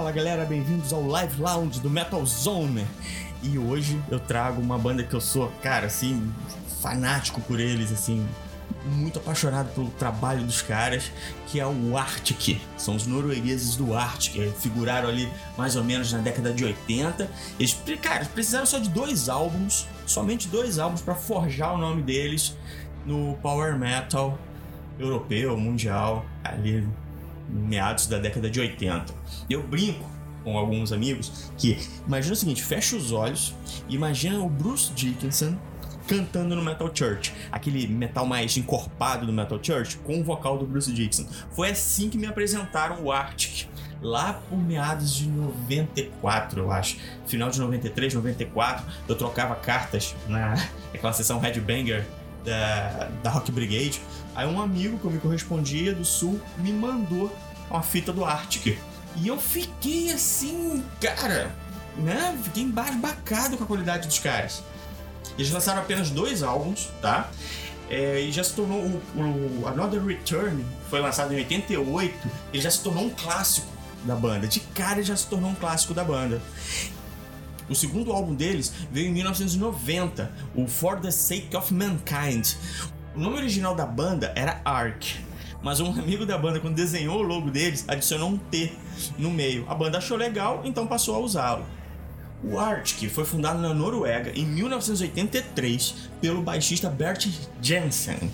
Fala galera, bem-vindos ao Live Lounge do Metal Zone. E hoje eu trago uma banda que eu sou, cara, assim, fanático por eles, assim, muito apaixonado pelo trabalho dos caras, que é o Arctic. São os noruegueses do Arctic, figuraram ali mais ou menos na década de 80. Eles, cara, precisaram só de dois álbuns, somente dois álbuns para forjar o nome deles no power metal europeu, mundial, ali meados da década de 80. Eu brinco com alguns amigos que imagina o seguinte, fecha os olhos, imagina o Bruce Dickinson cantando no Metal Church, aquele metal mais encorpado do Metal Church, com o vocal do Bruce Dixon. Foi assim que me apresentaram o Arctic, lá por meados de 94, eu acho. Final de 93, 94, eu trocava cartas na aquela sessão Headbanger da, da Rock Brigade. Aí um amigo que eu me correspondia do sul me mandou uma fita do Arctic. E eu fiquei assim, cara, né? Fiquei embasbacado com a qualidade dos caras. Eles lançaram apenas dois álbuns, tá? É, e já se tornou o, o, Another Return, foi lançado em 88, ele já se tornou um clássico da banda. De cara já se tornou um clássico da banda. O segundo álbum deles veio em 1990, o For the Sake of Mankind. O nome original da banda era Ark, mas um amigo da banda, quando desenhou o logo deles, adicionou um T no meio. A banda achou legal, então passou a usá-lo. O Arctic foi fundado na Noruega em 1983 pelo baixista Bert Jensen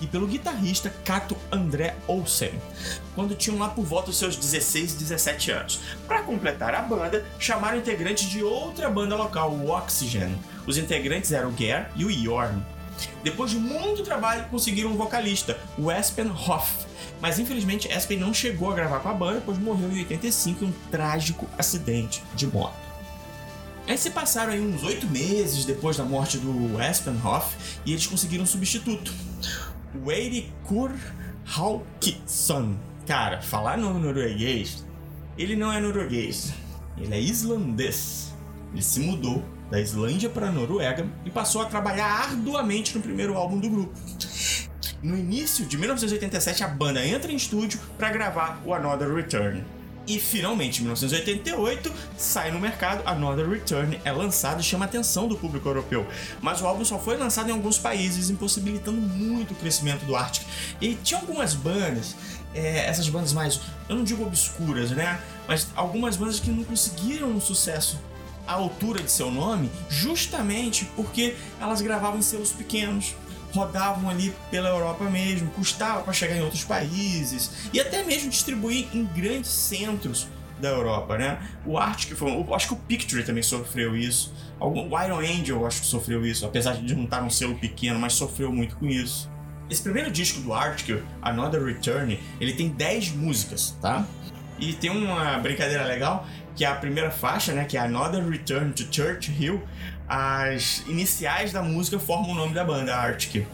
e pelo guitarrista Kato André Olsen, quando tinham lá por volta dos seus 16 e 17 anos. Para completar a banda, chamaram integrantes de outra banda local, o Oxygen. Os integrantes eram o Ger e o Jorn. Depois de muito trabalho, conseguiram um vocalista, o Espen Hoff, mas infelizmente Espen não chegou a gravar com a banda, pois morreu em 85 em um trágico acidente de moto. Aí se passaram aí uns oito meses depois da morte do Espenhoff e eles conseguiram um substituto. Eirikur Hauksson. Cara, falar no norueguês, ele não é norueguês, ele é islandês. Ele se mudou da Islândia para a Noruega e passou a trabalhar arduamente no primeiro álbum do grupo. No início de 1987, a banda entra em estúdio para gravar o Another Return. E finalmente, em 1988, sai no mercado, Another Return é lançado e chama a atenção do público europeu. Mas o álbum só foi lançado em alguns países, impossibilitando muito o crescimento do Arctic. E tinha algumas bandas, é, essas bandas mais, eu não digo obscuras, né? Mas algumas bandas que não conseguiram um sucesso à altura de seu nome, justamente porque elas gravavam em selos pequenos rodavam ali pela Europa mesmo, custava para chegar em outros países e até mesmo distribuir em grandes centros da Europa, né? O Arctic foi, eu acho que o Picture também sofreu isso. O Iron Angel acho que sofreu isso, apesar de não estar um selo pequeno, mas sofreu muito com isso. Esse primeiro disco do Arctic, Another Return, ele tem 10 músicas, tá? E tem uma brincadeira legal, que é a primeira faixa, né, que é Another Return to Church Hill, as iniciais da música formam o nome da banda, Arctic.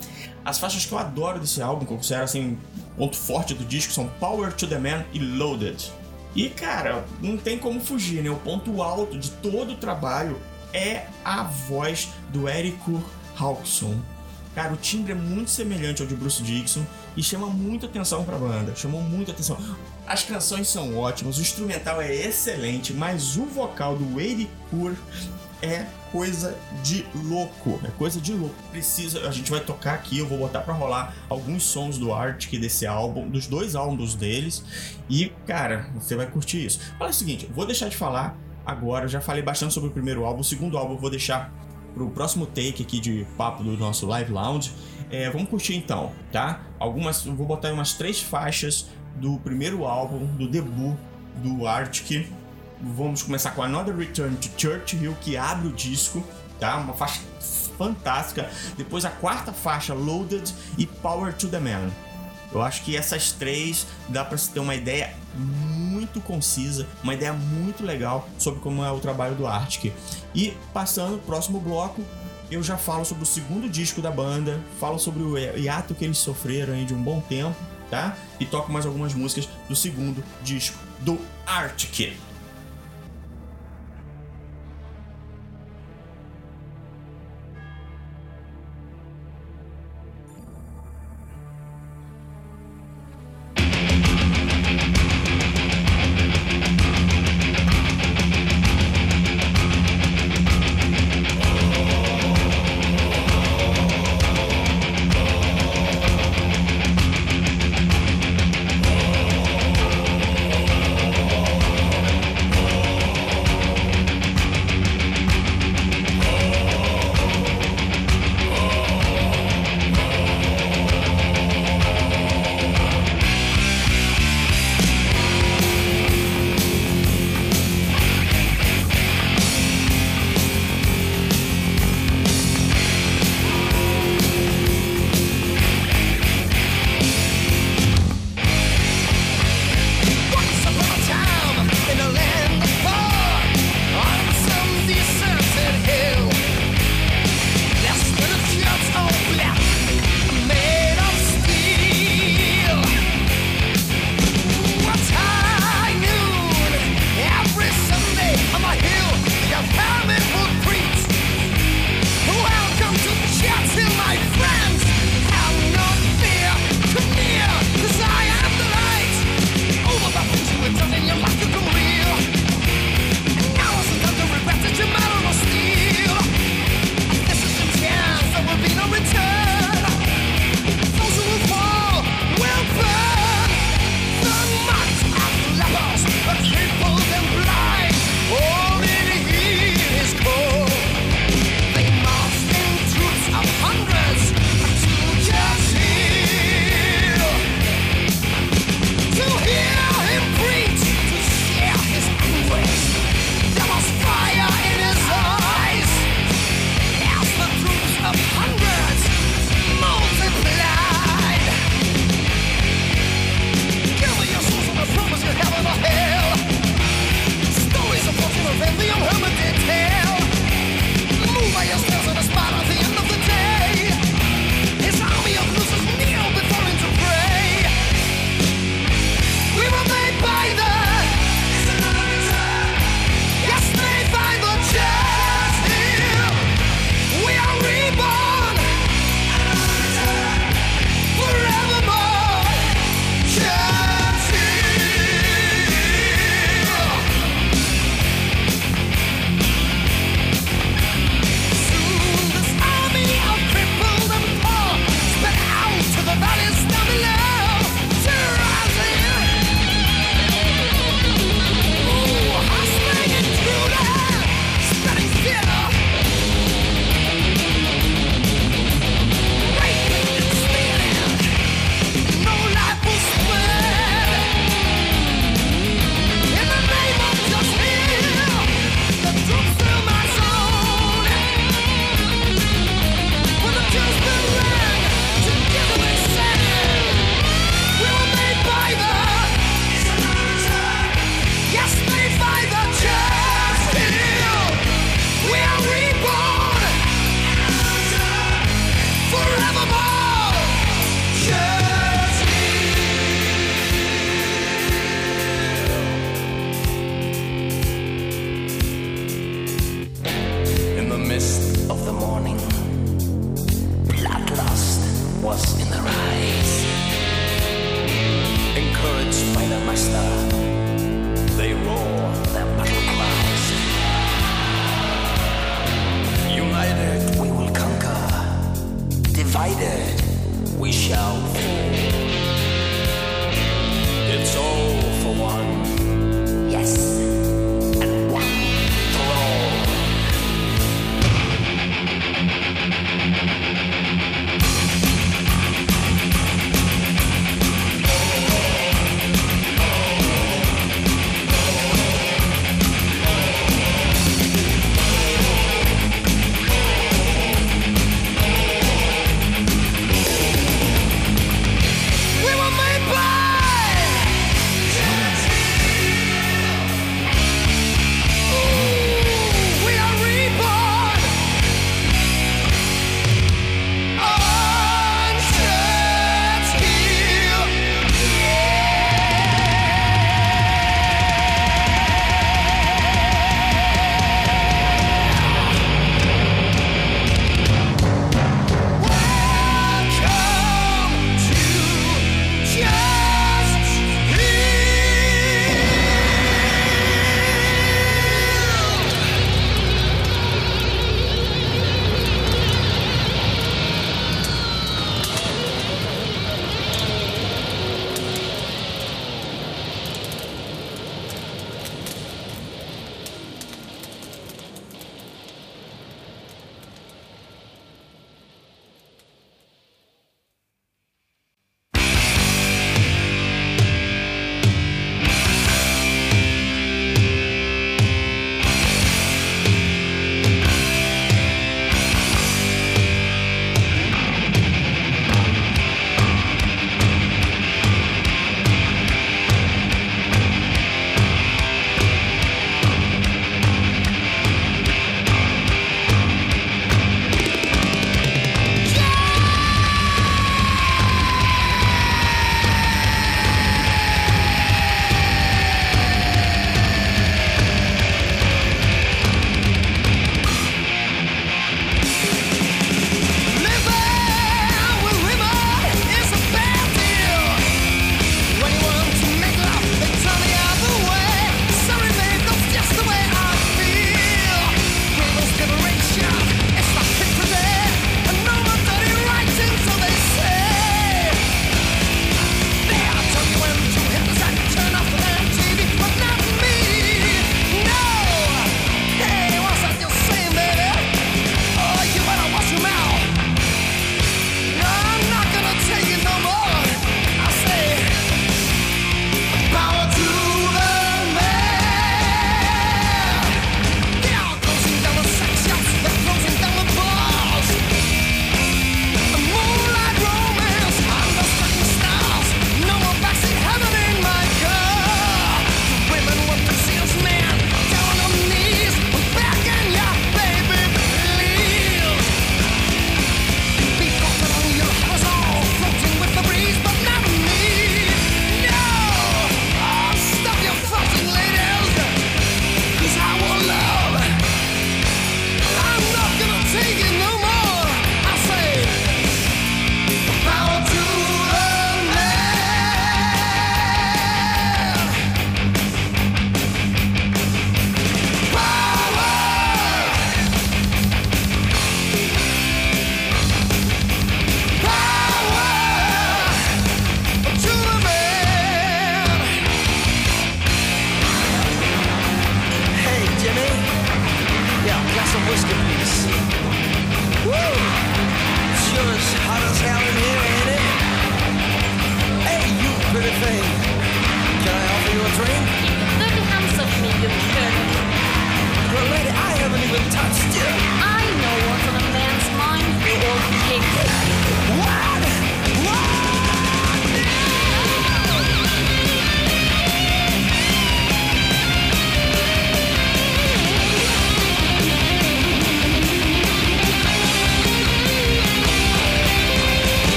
As faixas que eu adoro desse álbum, que eu considero assim, ponto forte do disco, são Power to the Man e Loaded. E cara, não tem como fugir, né? O ponto alto de todo o trabalho é a voz do Érico Hawkson. Cara, o timbre é muito semelhante ao de Bruce Dixon e chama muita atenção pra banda. Chamou muita atenção. As canções são ótimas, o instrumental é excelente, mas o vocal do Eddie Kur é coisa de louco. É coisa de louco. Precisa, a gente vai tocar aqui, eu vou botar para rolar alguns sons do Arctic desse álbum, dos dois álbuns deles. E, cara, você vai curtir isso. Olha o seguinte, vou deixar de falar agora, eu já falei bastante sobre o primeiro álbum, o segundo álbum eu vou deixar pro próximo take aqui de papo do nosso Live Lounge. É, vamos curtir então, tá? Algumas, vou botar umas três faixas do primeiro álbum, do debut do Arctic Vamos começar com Another Return to Churchill, que abre o disco, tá? Uma faixa fantástica. Depois a quarta faixa, Loaded e Power to the Man. Eu acho que essas três dá para se ter uma ideia muito concisa, uma ideia muito legal sobre como é o trabalho do Arctic. E passando próximo bloco, eu já falo sobre o segundo disco da banda, falo sobre o hiato que eles sofreram de um bom tempo, tá? E toco mais algumas músicas do segundo disco do Arctic.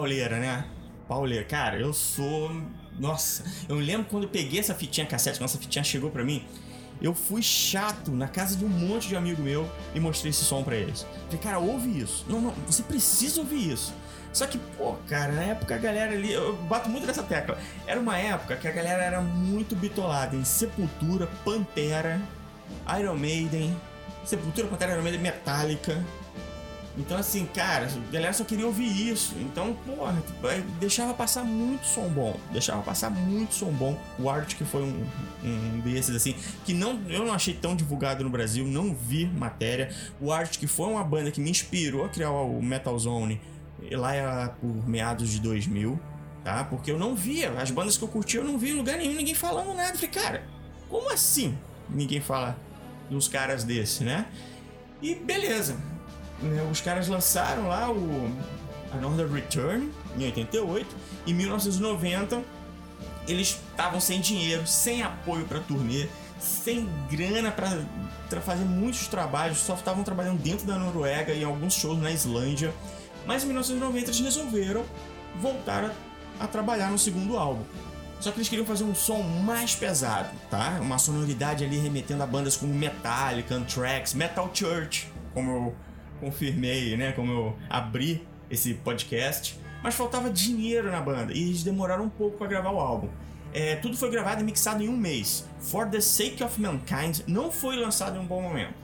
Pauleira, né? Pauleira. Cara, eu sou. Nossa, eu lembro quando eu peguei essa fitinha cassete, quando essa fitinha chegou pra mim. Eu fui chato na casa de um monte de amigo meu e mostrei esse som para eles. Falei, cara, ouve isso. Não, não, você precisa ouvir isso. Só que, pô, cara, na época a galera ali, eu bato muito nessa tecla. Era uma época que a galera era muito bitolada em Sepultura, Pantera, Iron Maiden, Sepultura, Pantera, Iron Maiden, Metallica. Então, assim, cara, a galera só queria ouvir isso. Então, porra, tipo, deixava passar muito som bom. Deixava passar muito som bom. O Arctic foi um, um desses, assim, que não, eu não achei tão divulgado no Brasil, não vi matéria. O Arctic foi uma banda que me inspirou a criar o Metal Zone lá era por meados de 2000, tá? Porque eu não via, as bandas que eu curtia eu não via em lugar nenhum, ninguém falando nada. falei, cara, como assim ninguém fala dos caras desse, né? E beleza? Os caras lançaram lá o Another Return em 88, em 1990 eles estavam sem dinheiro, sem apoio para turnê, sem grana para fazer muitos trabalhos, só estavam trabalhando dentro da Noruega e alguns shows na Islândia. Mas em 1990 eles resolveram voltar a, a trabalhar no segundo álbum. Só que eles queriam fazer um som mais pesado, tá? Uma sonoridade ali remetendo a bandas como Metallica, Anthrax, Metal Church, como eu confirmei, né? Como eu abri esse podcast. Mas faltava dinheiro na banda e eles demoraram um pouco para gravar o álbum. É, tudo foi gravado e mixado em um mês. For the Sake of Mankind não foi lançado em um bom momento.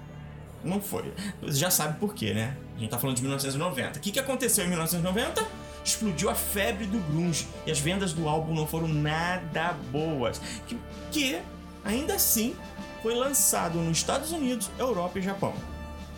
Não foi. Você já sabe por quê, né? A gente tá falando de 1990. O que, que aconteceu em 1990? Explodiu a febre do grunge e as vendas do álbum não foram nada boas. Que, que ainda assim foi lançado nos Estados Unidos, Europa e Japão.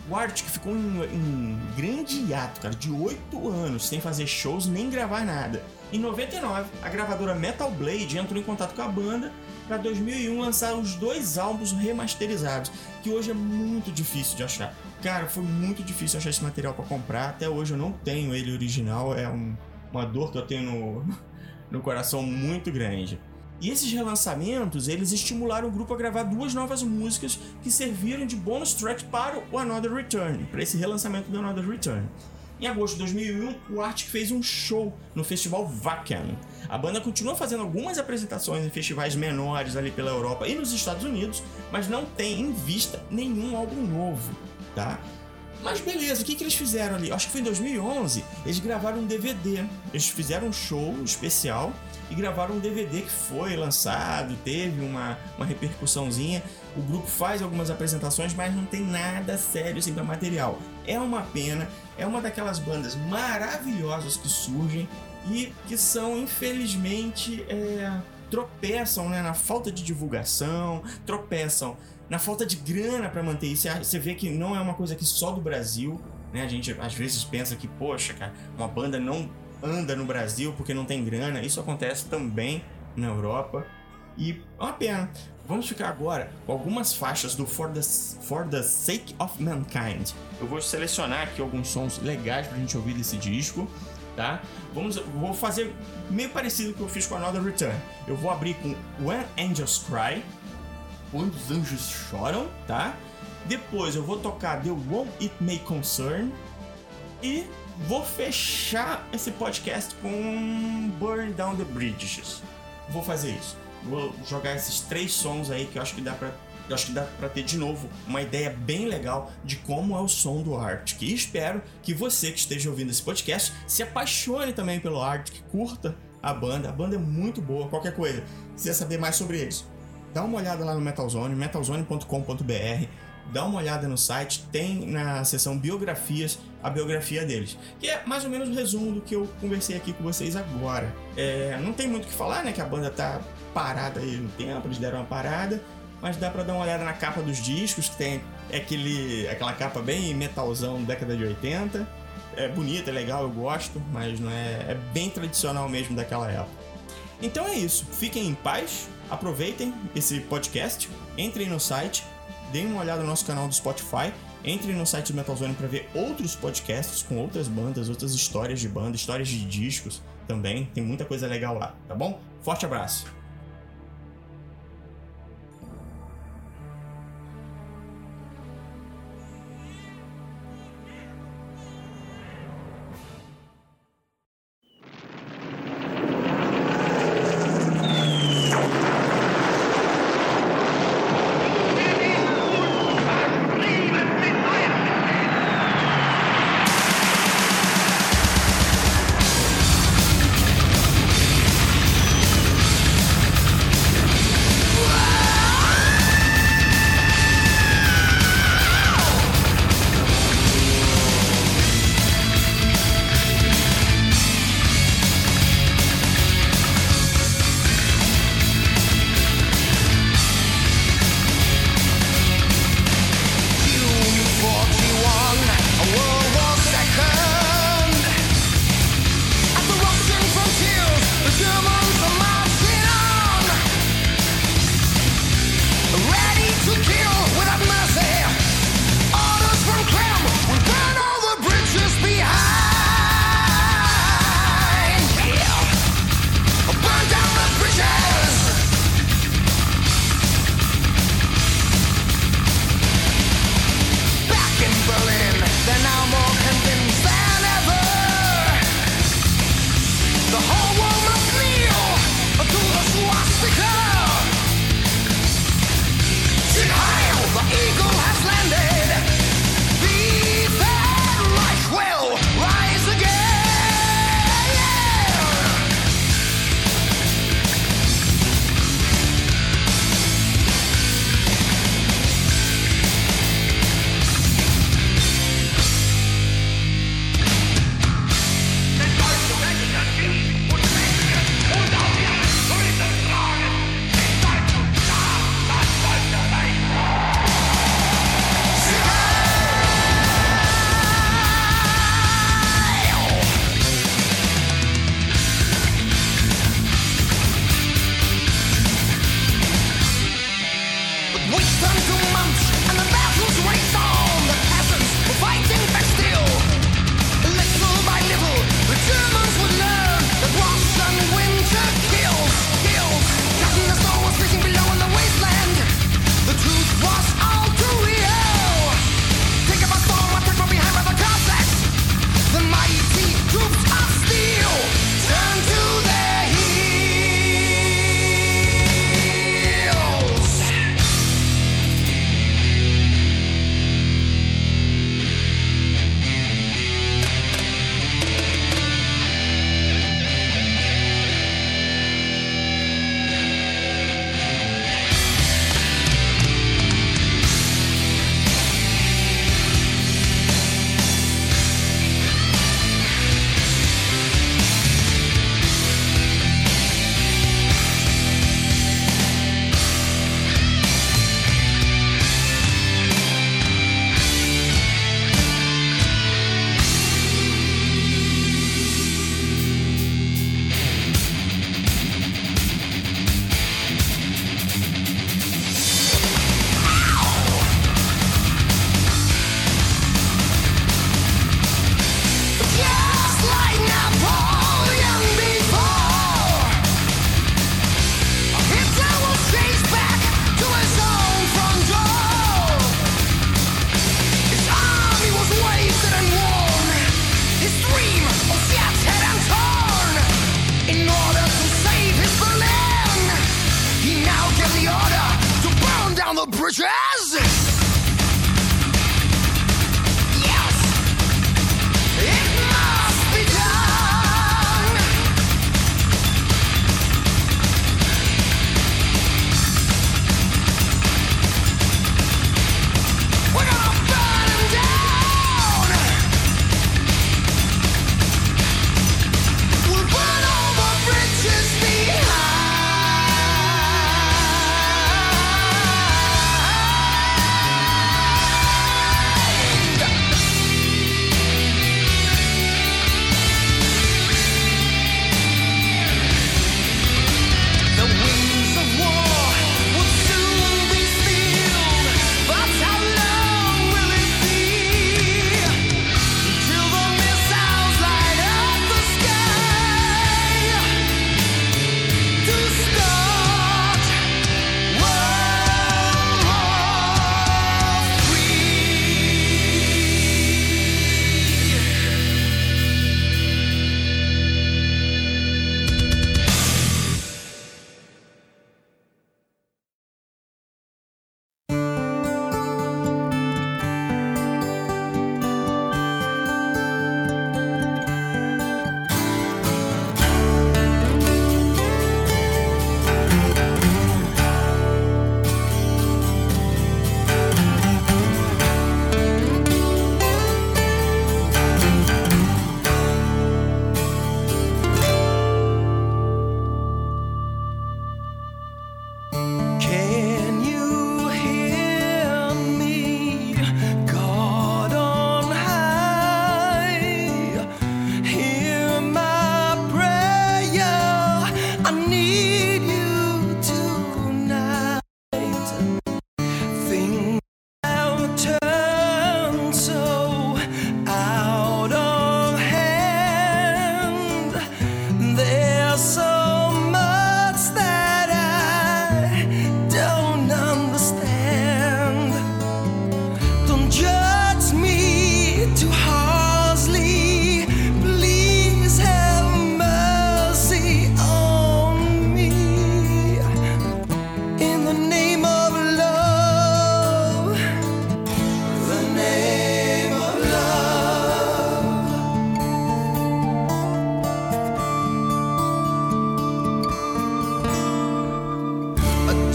O Arctic ficou em, em grande hiato, cara, de 8 anos, sem fazer shows nem gravar nada. Em 99, a gravadora Metal Blade entrou em contato com a banda para 2001 lançar os dois álbuns remasterizados, que hoje é muito difícil de achar. Cara, foi muito difícil achar esse material para comprar. Até hoje eu não tenho ele original. É um, uma dor que eu tenho no, no coração muito grande. E esses relançamentos, eles estimularam o grupo a gravar duas novas músicas que serviram de bônus track para o Another Return, para esse relançamento do Another Return. Em agosto de 2001, o Arctic fez um show no festival Wacken. A banda continua fazendo algumas apresentações em festivais menores ali pela Europa e nos Estados Unidos, mas não tem em vista nenhum álbum novo tá? Mas beleza, o que, que eles fizeram ali? Acho que foi em 2011, eles gravaram um DVD. Eles fizeram um show especial e gravaram um DVD que foi lançado, teve uma, uma repercussãozinha. O grupo faz algumas apresentações, mas não tem nada sério assim para material. É uma pena, é uma daquelas bandas maravilhosas que surgem e que são, infelizmente, é, tropeçam né, na falta de divulgação, tropeçam na falta de grana para manter isso. Você vê que não é uma coisa que só do Brasil, né? A gente às vezes pensa que, poxa, cara, uma banda não anda no Brasil porque não tem grana. Isso acontece também na Europa. E é uma pena. Vamos ficar agora com algumas faixas do For the, For the Sake of Mankind. Eu vou selecionar aqui alguns sons legais pra gente ouvir desse disco, tá? Vamos, vou fazer meio parecido com o que eu fiz com Another Return. Eu vou abrir com When Angels Cry, quando os Anjos Choram, tá? Depois eu vou tocar The One It May Concern e vou fechar esse podcast com Burn Down the Bridges. Vou fazer isso. Vou jogar esses três sons aí que eu acho que dá pra eu acho que dá para ter de novo uma ideia bem legal de como é o som do Arctic. E espero que você que esteja ouvindo esse podcast se apaixone também pelo Arctic, curta a banda. A banda é muito boa. Qualquer coisa, se quiser saber mais sobre eles, dá uma olhada lá no Metalzone, metalzone.com.br, dá uma olhada no site, tem na seção biografias a biografia deles, que é mais ou menos o resumo do que eu conversei aqui com vocês agora. É, não tem muito o que falar, né? Que a banda tá parada aí no tempo, eles deram uma parada, mas dá para dar uma olhada na capa dos discos, que tem aquele, aquela capa bem metalzão década de 80. É bonita, é legal, eu gosto, mas não é, é bem tradicional mesmo daquela época. Então é isso, fiquem em paz, aproveitem esse podcast, entrem no site, deem uma olhada no nosso canal do Spotify, entrem no site do Metalzone para ver outros podcasts com outras bandas, outras histórias de banda, histórias de discos também. Tem muita coisa legal lá, tá bom? Forte abraço!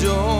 yo.